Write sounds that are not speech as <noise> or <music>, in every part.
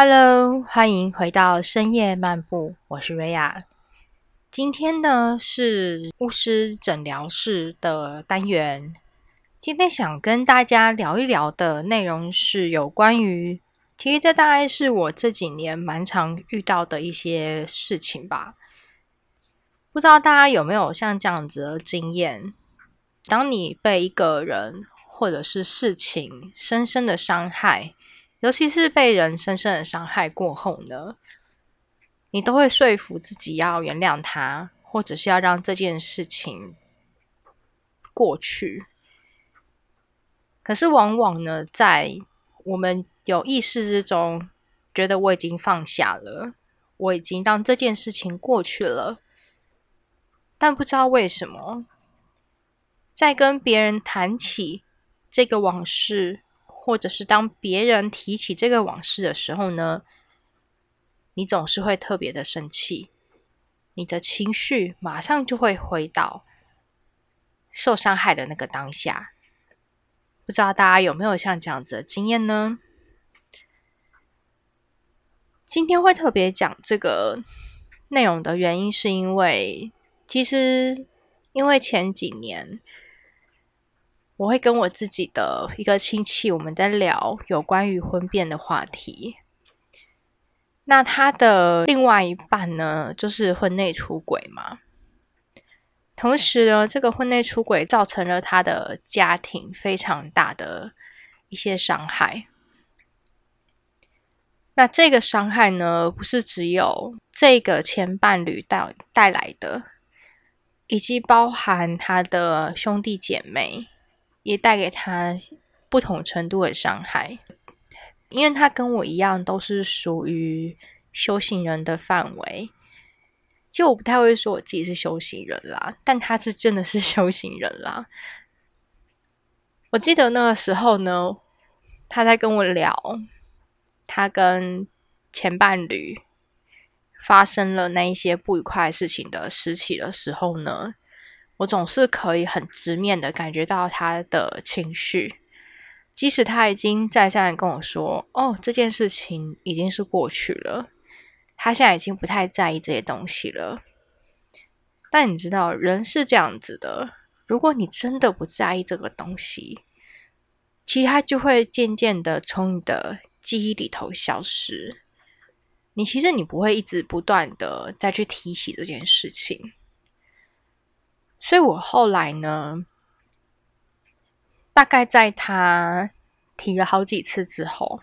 Hello，欢迎回到深夜漫步，我是瑞亚。今天呢是巫师诊疗室的单元。今天想跟大家聊一聊的内容是有关于，其实这大概是我这几年蛮常遇到的一些事情吧。不知道大家有没有像这样子的经验？当你被一个人或者是事情深深的伤害。尤其是被人深深的伤害过后呢，你都会说服自己要原谅他，或者是要让这件事情过去。可是往往呢，在我们有意识之中，觉得我已经放下了，我已经让这件事情过去了，但不知道为什么，在跟别人谈起这个往事。或者是当别人提起这个往事的时候呢，你总是会特别的生气，你的情绪马上就会回到受伤害的那个当下。不知道大家有没有像这样子的经验呢？今天会特别讲这个内容的原因，是因为其实因为前几年。我会跟我自己的一个亲戚，我们在聊有关于婚变的话题。那他的另外一半呢，就是婚内出轨嘛。同时呢，这个婚内出轨造成了他的家庭非常大的一些伤害。那这个伤害呢，不是只有这个前伴侣带带来的，以及包含他的兄弟姐妹。也带给他不同程度的伤害，因为他跟我一样都是属于修行人的范围。其实我不太会说我自己是修行人啦，但他是真的是 <laughs> 修行人啦。我记得那个时候呢，他在跟我聊他跟前伴侣发生了那一些不愉快事情的时期的时候呢。我总是可以很直面的感觉到他的情绪，即使他已经再三的跟我说：“哦，这件事情已经是过去了，他现在已经不太在意这些东西了。”但你知道，人是这样子的，如果你真的不在意这个东西，其实它就会渐渐的从你的记忆里头消失。你其实你不会一直不断的再去提起这件事情。所以我后来呢，大概在他提了好几次之后，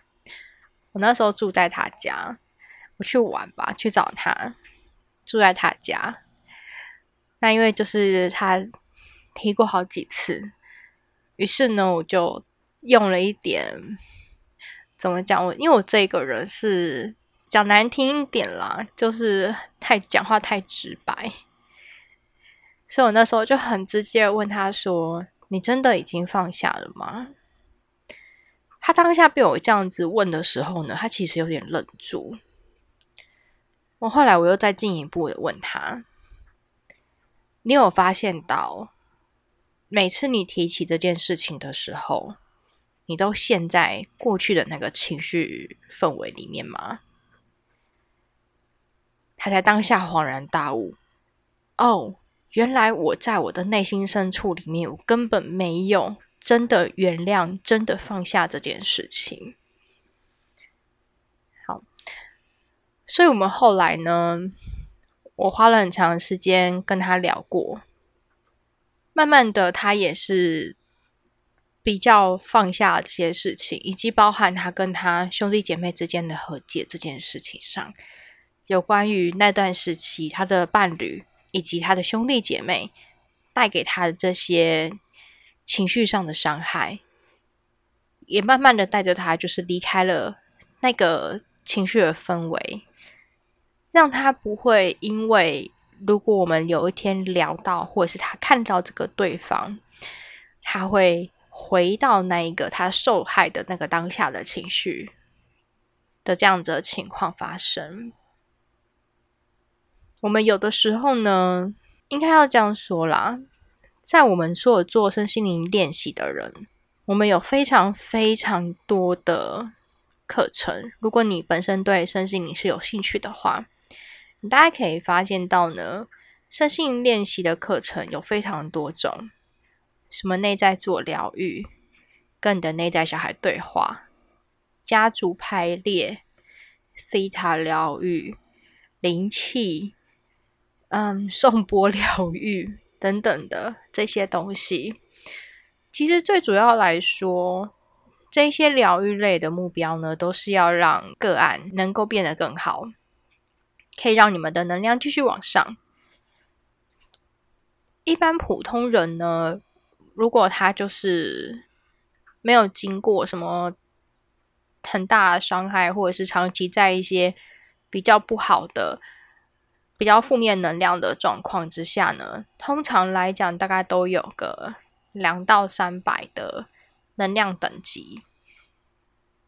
我那时候住在他家，我去玩吧，去找他，住在他家。那因为就是他提过好几次，于是呢，我就用了一点怎么讲？我因为我这个人是讲难听一点啦，就是太讲话太直白。所以我那时候就很直接问他说：“你真的已经放下了吗？”他当下被我这样子问的时候呢，他其实有点愣住。我后来我又再进一步的问他：“你有发现到，每次你提起这件事情的时候，你都陷在过去的那个情绪氛围里面吗？”他才当下恍然大悟：“哦。”原来我在我的内心深处里面，我根本没有真的原谅、真的放下这件事情。好，所以我们后来呢，我花了很长时间跟他聊过，慢慢的，他也是比较放下这些事情，以及包含他跟他兄弟姐妹之间的和解这件事情上，有关于那段时期他的伴侣。以及他的兄弟姐妹带给他的这些情绪上的伤害，也慢慢的带着他，就是离开了那个情绪的氛围，让他不会因为如果我们有一天聊到，或者是他看到这个对方，他会回到那一个他受害的那个当下的情绪的这样子的情况发生。我们有的时候呢，应该要这样说啦，在我们所有做身心灵练习的人，我们有非常非常多的课程。如果你本身对身心灵是有兴趣的话，你大家可以发现到呢，身心练习的课程有非常多种，什么内在自我疗愈，跟你的内在小孩对话，家族排列，西塔疗愈，灵气，嗯，<laughs> 颂钵疗愈等等的这些东西。其实最主要来说，这些疗愈类的目标呢，都是要让个案能够变得更好，可以让你们的能量继续往上。一般普通人呢，如果他就是没有经过什么很大的伤害，或者是长期在一些比较不好的、比较负面能量的状况之下呢，通常来讲，大概都有个。两到三百的能量等级。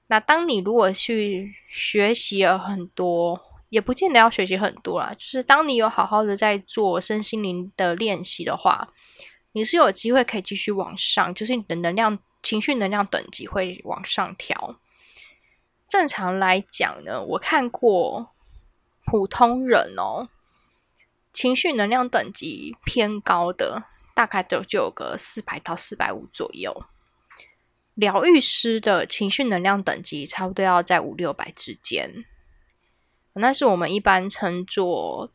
那当你如果去学习了很多，也不见得要学习很多啦。就是当你有好好的在做身心灵的练习的话，你是有机会可以继续往上，就是你的能量、情绪能量等级会往上调。正常来讲呢，我看过普通人哦，情绪能量等级偏高的。大概就就有个四百到四百五左右，疗愈师的情绪能量等级差不多要在五六百之间，那是我们一般称作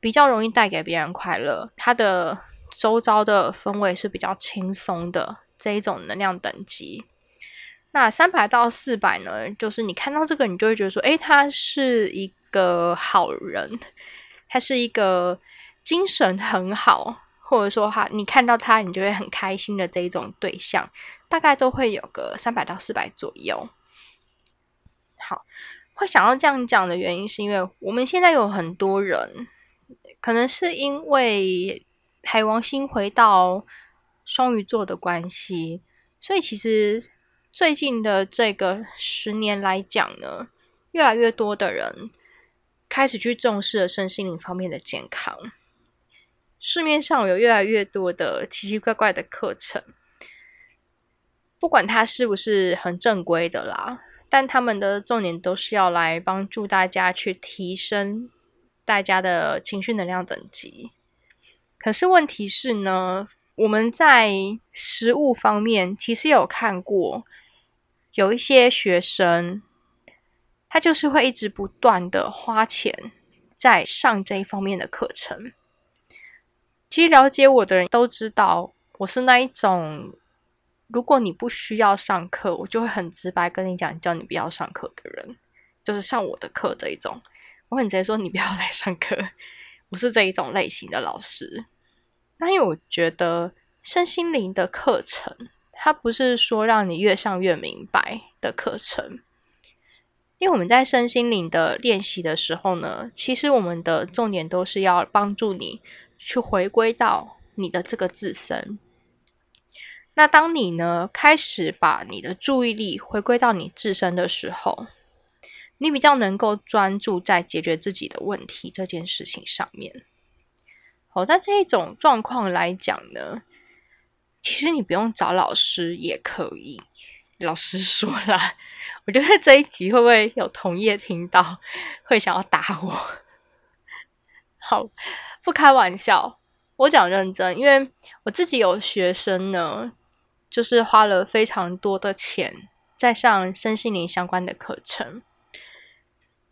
比较容易带给别人快乐，它的周遭的氛围是比较轻松的这一种能量等级。那三百到四百呢，就是你看到这个，你就会觉得说，诶，他是一个好人，他是一个精神很好。或者说哈，你看到他，你就会很开心的这一种对象，大概都会有个三百到四百左右。好，会想要这样讲的原因，是因为我们现在有很多人，可能是因为海王星回到双鱼座的关系，所以其实最近的这个十年来讲呢，越来越多的人开始去重视了身心灵方面的健康。市面上有越来越多的奇奇怪怪的课程，不管它是不是很正规的啦，但他们的重点都是要来帮助大家去提升大家的情绪能量等级。可是问题是呢，我们在实物方面其实有看过，有一些学生，他就是会一直不断的花钱在上这一方面的课程。其实了解我的人都知道，我是那一种，如果你不需要上课，我就会很直白跟你讲，叫你不要上课的人，就是上我的课这一种，我很直接说你不要来上课。我是这一种类型的老师。那因为我觉得身心灵的课程，它不是说让你越上越明白的课程，因为我们在身心灵的练习的时候呢，其实我们的重点都是要帮助你。去回归到你的这个自身。那当你呢开始把你的注意力回归到你自身的时候，你比较能够专注在解决自己的问题这件事情上面。好，那这一种状况来讲呢，其实你不用找老师也可以。老师说了，我觉得这一集会不会有同业听到，会想要打我？<laughs> 好。不开玩笑，我讲认真，因为我自己有学生呢，就是花了非常多的钱在上身心灵相关的课程。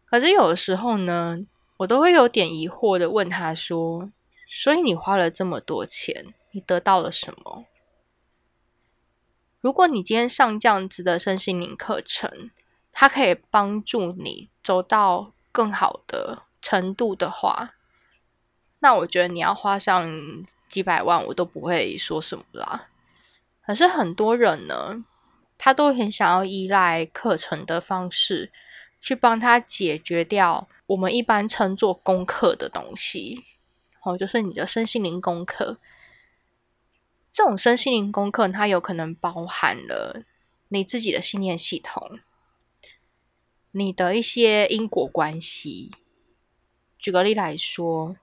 可是有的时候呢，我都会有点疑惑的问他说：“所以你花了这么多钱，你得到了什么？如果你今天上这样子的身心灵课程，它可以帮助你走到更好的程度的话。”那我觉得你要花上几百万，我都不会说什么啦。可是很多人呢，他都很想要依赖课程的方式，去帮他解决掉我们一般称作功课的东西。哦，就是你的身心灵功课。这种身心灵功课，它有可能包含了你自己的信念系统，你的一些因果关系。举个例来说。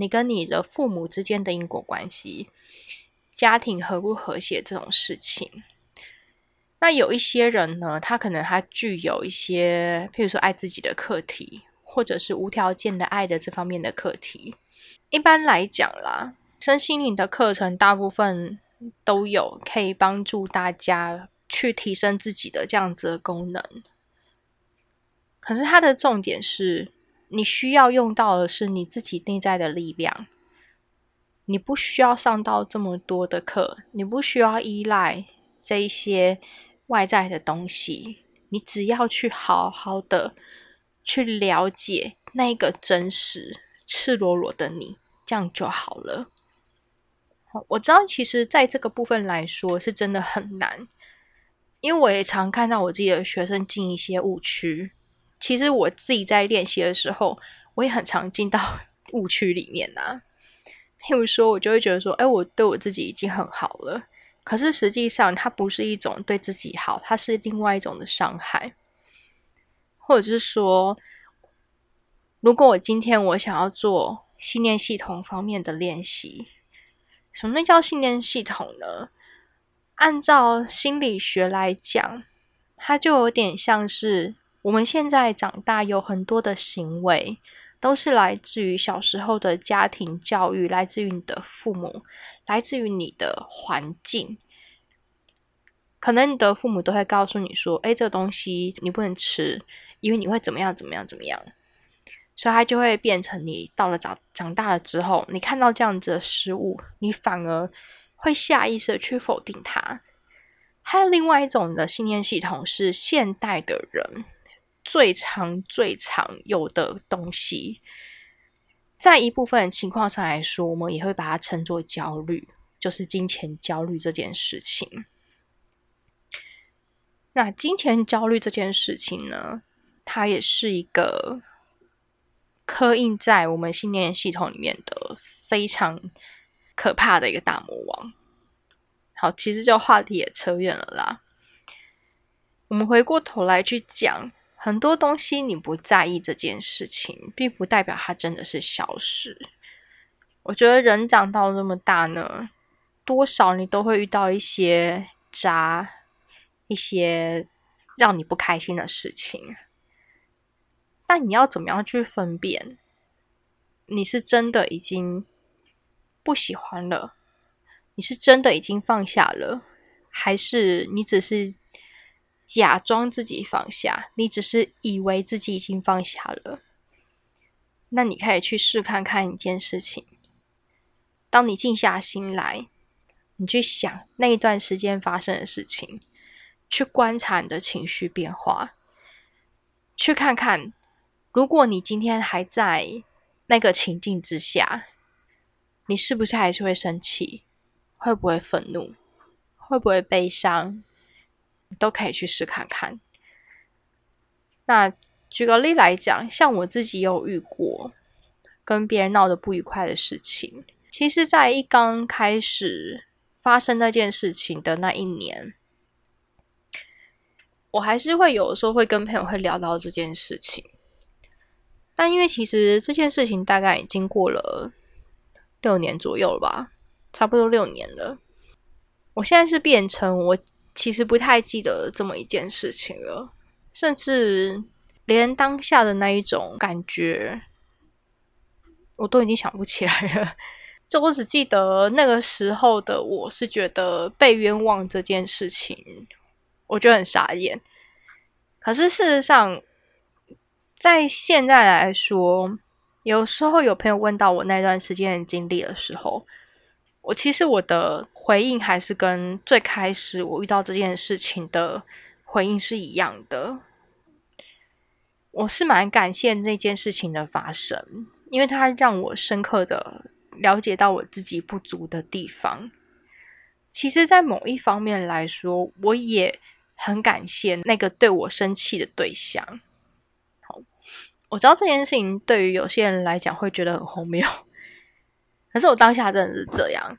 你跟你的父母之间的因果关系，家庭和不和谐这种事情，那有一些人呢，他可能他具有一些，譬如说爱自己的课题，或者是无条件的爱的这方面的课题。一般来讲啦，身心灵的课程大部分都有可以帮助大家去提升自己的这样子的功能。可是它的重点是，你需要用到的是你自己内在的力量。你不需要上到这么多的课，你不需要依赖这一些。外在的东西，你只要去好好的去了解那个真实、赤裸裸的你，这样就好了。我知道，其实在这个部分来说，是真的很难，因为我也常看到我自己的学生进一些误区。其实我自己在练习的时候，我也很常进到 <laughs> 误区里面呐。譬如说，我就会觉得说，哎，我对我自己已经很好了。可是实际上，它不是一种对自己好，它是另外一种的伤害，或者是说，如果我今天我想要做信念系统方面的练习，什么叫信念系统呢？按照心理学来讲，它就有点像是我们现在长大有很多的行为，都是来自于小时候的家庭教育，来自于你的父母。来自于你的环境，可能你的父母都会告诉你说：“哎，这个东西你不能吃，因为你会怎么样怎么样怎么样。”所以它就会变成你到了长长大了之后，你看到这样子的食物，你反而会下意识的去否定它。还有另外一种的信念系统是现代的人最常最常有的东西。在一部分情况上来说，我们也会把它称作焦虑，就是金钱焦虑这件事情。那金钱焦虑这件事情呢，它也是一个刻印在我们信念系统里面的非常可怕的一个大魔王。好，其实这话题也扯远了啦。我们回过头来去讲。很多东西你不在意这件事情，并不代表它真的是消失。我觉得人长到这么大呢，多少你都会遇到一些渣，一些让你不开心的事情。但你要怎么样去分辨，你是真的已经不喜欢了，你是真的已经放下了，还是你只是？假装自己放下，你只是以为自己已经放下了。那你可以去试看看一件事情：当你静下心来，你去想那一段时间发生的事情，去观察你的情绪变化，去看看，如果你今天还在那个情境之下，你是不是还是会生气？会不会愤怒？会不会悲伤？都可以去试看看。那举个例来讲，像我自己有遇过跟别人闹得不愉快的事情。其实，在一刚开始发生那件事情的那一年，我还是会有时候会跟朋友会聊到这件事情。但因为其实这件事情大概已经过了六年左右了吧，差不多六年了。我现在是变成我。其实不太记得这么一件事情了，甚至连当下的那一种感觉，我都已经想不起来了。<laughs> 就我只记得那个时候的我是觉得被冤枉这件事情，我觉得很傻眼。可是事实上，在现在来说，有时候有朋友问到我那段时间的经历的时候，我其实我的回应还是跟最开始我遇到这件事情的回应是一样的。我是蛮感谢那件事情的发生，因为它让我深刻的了解到我自己不足的地方。其实，在某一方面来说，我也很感谢那个对我生气的对象。我知道这件事情对于有些人来讲会觉得很荒谬。可是我当下真的是这样，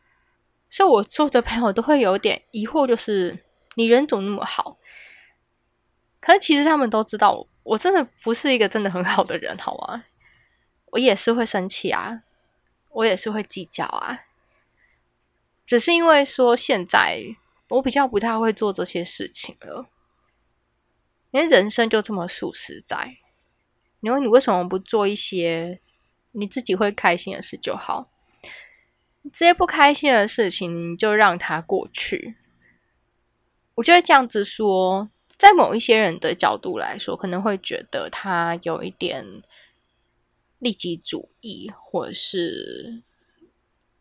所以我做的朋友都会有点疑惑，就是你人怎么那么好？可是其实他们都知道，我真的不是一个真的很好的人，好吗？我也是会生气啊，我也是会计较啊，只是因为说现在我比较不太会做这些事情了，因为人生就这么数实在。你问你为什么不做一些你自己会开心的事就好？这些不开心的事情，就让它过去。我觉得这样子说，在某一些人的角度来说，可能会觉得他有一点利己主义，或者是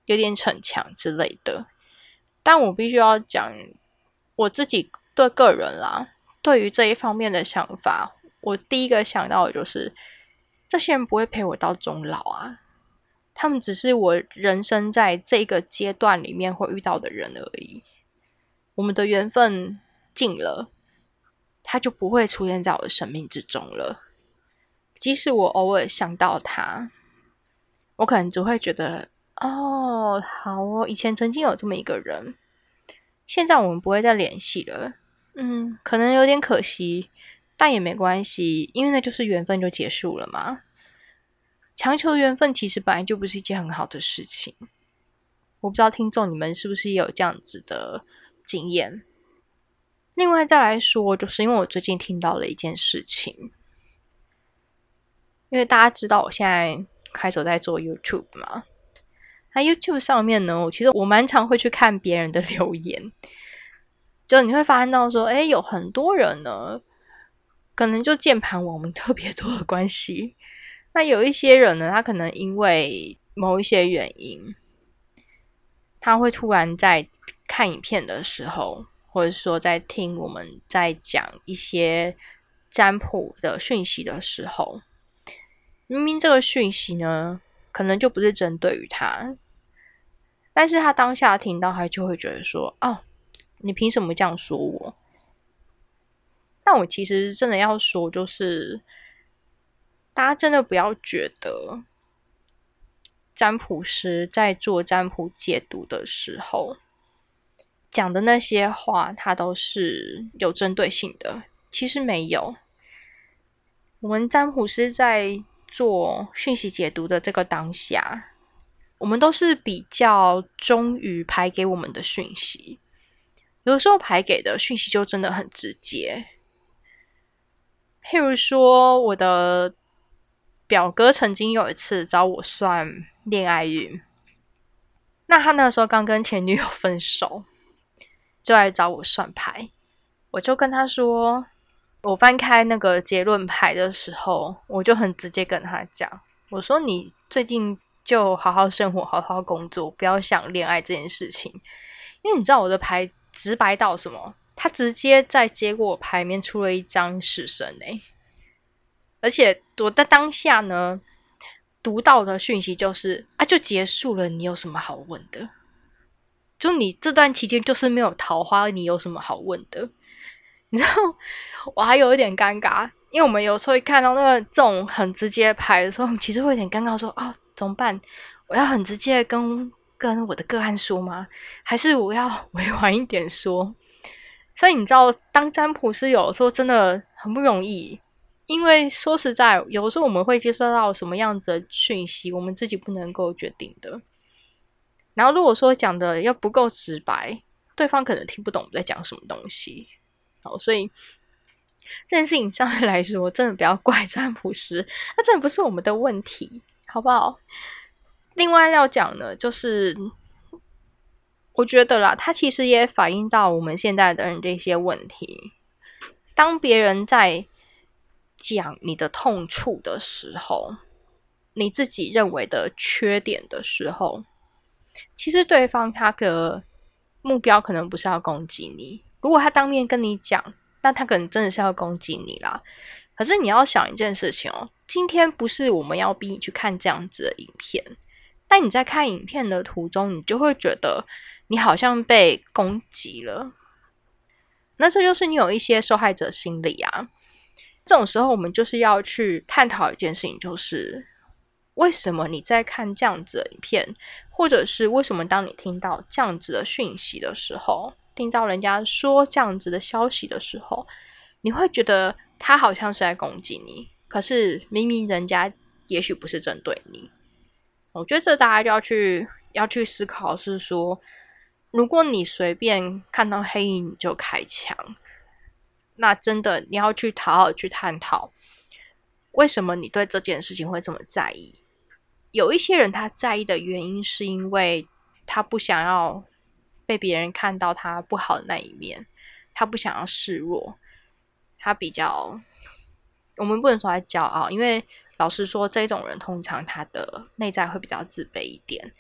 有点逞强之类的。但我必须要讲，我自己对个人啦，对于这一方面的想法，我第一个想到的就是，这些人不会陪我到终老啊。他们只是我人生在这个阶段里面会遇到的人而已。我们的缘分尽了，他就不会出现在我的生命之中了。即使我偶尔想到他，我可能只会觉得，哦，好哦，以前曾经有这么一个人，现在我们不会再联系了。嗯，可能有点可惜，但也没关系，因为那就是缘分就结束了嘛。强求缘分其实本来就不是一件很好的事情。我不知道听众你们是不是也有这样子的经验。另外再来说，就是因为我最近听到了一件事情，因为大家知道我现在开始在做 YouTube 嘛，那 YouTube 上面呢，我其实我蛮常会去看别人的留言，就你会发现到说，哎，有很多人呢，可能就键盘网民特别多的关系。那有一些人呢，他可能因为某一些原因，他会突然在看影片的时候，或者说在听我们在讲一些占卜的讯息的时候，明明这个讯息呢，可能就不是针对于他，但是他当下听到，他就会觉得说：“哦，你凭什么这样说我？”但我其实真的要说，就是。大家真的不要觉得占卜师在做占卜解读的时候讲的那些话，他都是有针对性的。其实没有，我们占卜师在做讯息解读的这个当下，我们都是比较忠于排给我们的讯息。有时候排给的讯息就真的很直接，譬如说我的。表哥曾经有一次找我算恋爱运，那他那时候刚跟前女友分手，就来找我算牌。我就跟他说，我翻开那个结论牌的时候，我就很直接跟他讲，我说你最近就好好生活，好好工作，不要想恋爱这件事情。因为你知道我的牌直白到什么？他直接在结果牌面出了一张死神诶。而且我在当下呢，读到的讯息就是啊，就结束了，你有什么好问的？就你这段期间就是没有桃花，你有什么好问的？你知道，我还有一点尴尬，因为我们有时候会看到那个这种很直接牌的时候，其实会有点尴尬，说啊，怎么办？我要很直接跟跟我的个案说吗？还是我要委婉一点说？所以你知道，当占卜师有时候真的很不容易。因为说实在，有的时候我们会接收到什么样子的讯息，我们自己不能够决定的。然后如果说讲的要不够直白，对方可能听不懂我们在讲什么东西。好，所以这件事情相对来说，真的不要怪占卜师，那真的不是我们的问题，好不好？另外要讲呢，就是我觉得啦，它其实也反映到我们现在的人这些问题。当别人在讲你的痛处的时候，你自己认为的缺点的时候，其实对方他的目标可能不是要攻击你。如果他当面跟你讲，那他可能真的是要攻击你啦。可是你要想一件事情哦，今天不是我们要逼你去看这样子的影片，但你在看影片的途中，你就会觉得你好像被攻击了。那这就是你有一些受害者心理啊。这种时候，我们就是要去探讨一件事情，就是为什么你在看这样子的影片，或者是为什么当你听到这样子的讯息的时候，听到人家说这样子的消息的时候，你会觉得他好像是在攻击你，可是明明人家也许不是针对你。我觉得这大家就要去要去思考，是说如果你随便看到黑影就开枪，那真的你要去讨好去探讨，为什么你对这件事情会这么在意？有一些人他在意的原因，是因为他不想要被别人看到他不好的那一面，他不想要示弱，他比较，我们不能说他骄傲，因为老实说，这种人通常他的内在会比较自卑一点。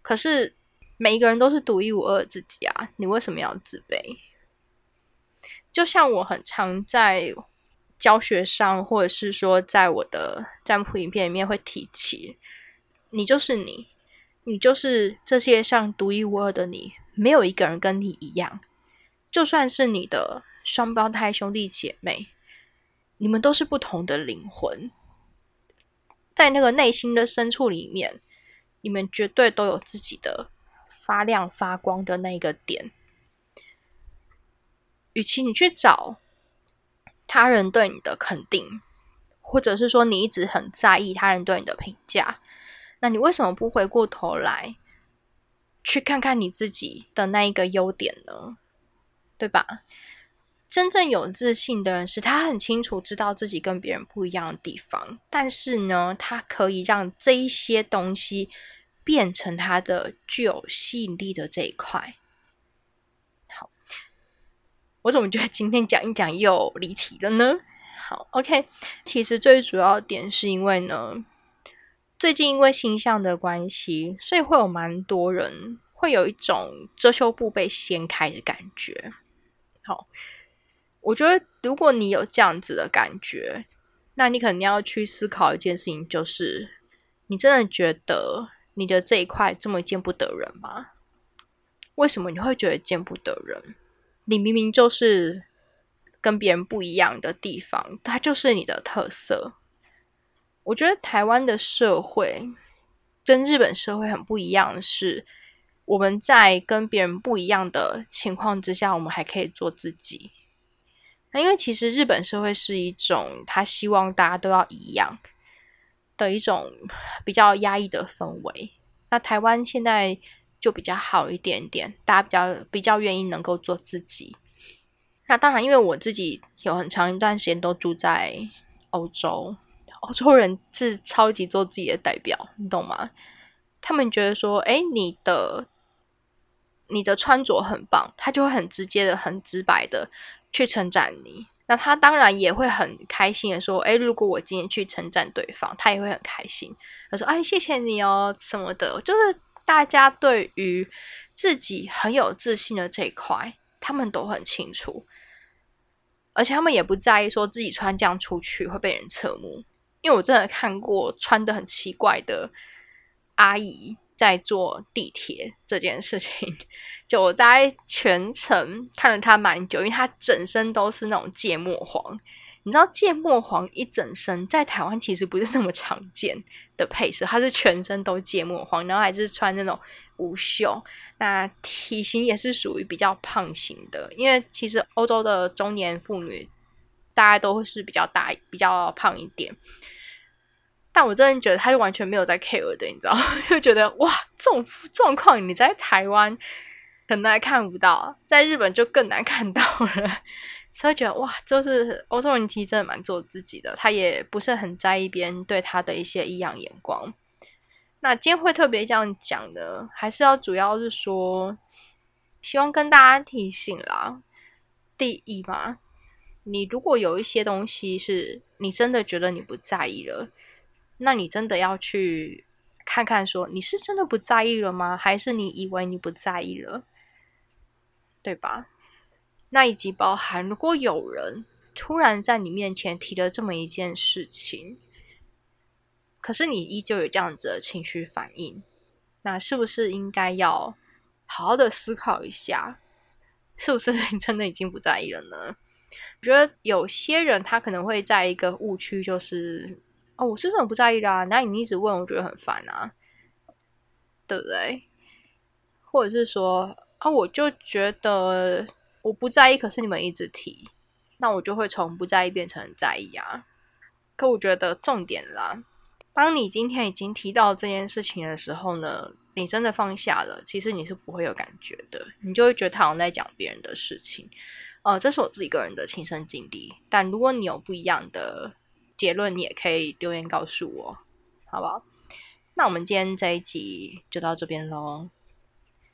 可是。每一个人都是独一无二的自己啊！你为什么要自卑？就像我很常在教学上，或者是说在我的占卜影片里面会提起，你就是你，你就是这世界上独一无二的你，没有一个人跟你一样。就算是你的双胞胎兄弟姐妹，你们都是不同的灵魂，在那个内心的深处里面，你们绝对都有自己的。发亮发光的那个点，与其你去找他人对你的肯定，或者是说你一直很在意他人对你的评价，那你为什么不回过头来去看看你自己的那一个优点呢？对吧？真正有自信的人是他很清楚知道自己跟别人不一样的地方，但是呢，他可以让这一些东西。变成它的具有吸引力的这一块。好，我怎么觉得今天讲一讲又离题了呢？好，OK，其实最主要点是因为呢，最近因为星象的关系，所以会有蛮多人会有一种遮羞布被掀开的感觉。好，我觉得如果你有这样子的感觉，那你肯定要去思考一件事情，就是你真的觉得。你的这一块这么见不得人吗？为什么你会觉得见不得人？你明明就是跟别人不一样的地方，它就是你的特色。我觉得台湾的社会跟日本社会很不一样的是，我们在跟别人不一样的情况之下，我们还可以做自己。那因为其实日本社会是一种他希望大家都要一样。的一种比较压抑的氛围，那台湾现在就比较好一点点，大家比较比较愿意能够做自己。那当然，因为我自己有很长一段时间都住在欧洲，欧洲人是超级做自己的代表，你懂吗？他们觉得说，哎，你的你的穿着很棒，他就会很直接的、很直白的去称赞你。那他当然也会很开心的说：“哎，如果我今天去称赞对方，他也会很开心。他说：‘哎，谢谢你哦，什么的。’就是大家对于自己很有自信的这一块，他们都很清楚，而且他们也不在意说自己穿这样出去会被人侧目。因为我真的看过穿的很奇怪的阿姨在坐地铁这件事情。”就我大概全程看了他蛮久，因为他整身都是那种芥末黄。你知道芥末黄一整身在台湾其实不是那么常见的配色，他是全身都芥末黄，然后还是穿那种无袖。那体型也是属于比较胖型的，因为其实欧洲的中年妇女大概都是比较大、比较胖一点。但我真的觉得他就完全没有在 care 的，你知道，<laughs> 就觉得哇，这种状况你在台湾。可能还看不到，在日本就更难看到了，所以觉得哇，就是欧洲人其实真的蛮做自己的，他也不是很在意别人对他的一些异样眼光。那今天会特别这样讲的，还是要主要是说，希望跟大家提醒啦。第一嘛，你如果有一些东西是你真的觉得你不在意了，那你真的要去看看，说你是真的不在意了吗？还是你以为你不在意了？对吧？那以及包含，如果有人突然在你面前提了这么一件事情，可是你依旧有这样子的情绪反应，那是不是应该要好好的思考一下，是不是你真的已经不在意了呢？我觉得有些人他可能会在一个误区，就是我是真的不在意的啊，那你一直问，我觉得很烦啊，对不对？或者是说。啊，我就觉得我不在意，可是你们一直提，那我就会从不在意变成在意啊。可我觉得重点啦，当你今天已经提到这件事情的时候呢，你真的放下了，其实你是不会有感觉的，你就会觉得他好像在讲别人的事情。呃，这是我自己个人的亲身经历，但如果你有不一样的结论，你也可以留言告诉我，好不好？那我们今天这一集就到这边喽。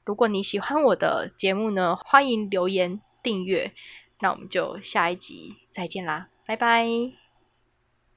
如果你喜欢我的节目呢，欢迎留言订阅。那我们就下一集再见啦，拜拜。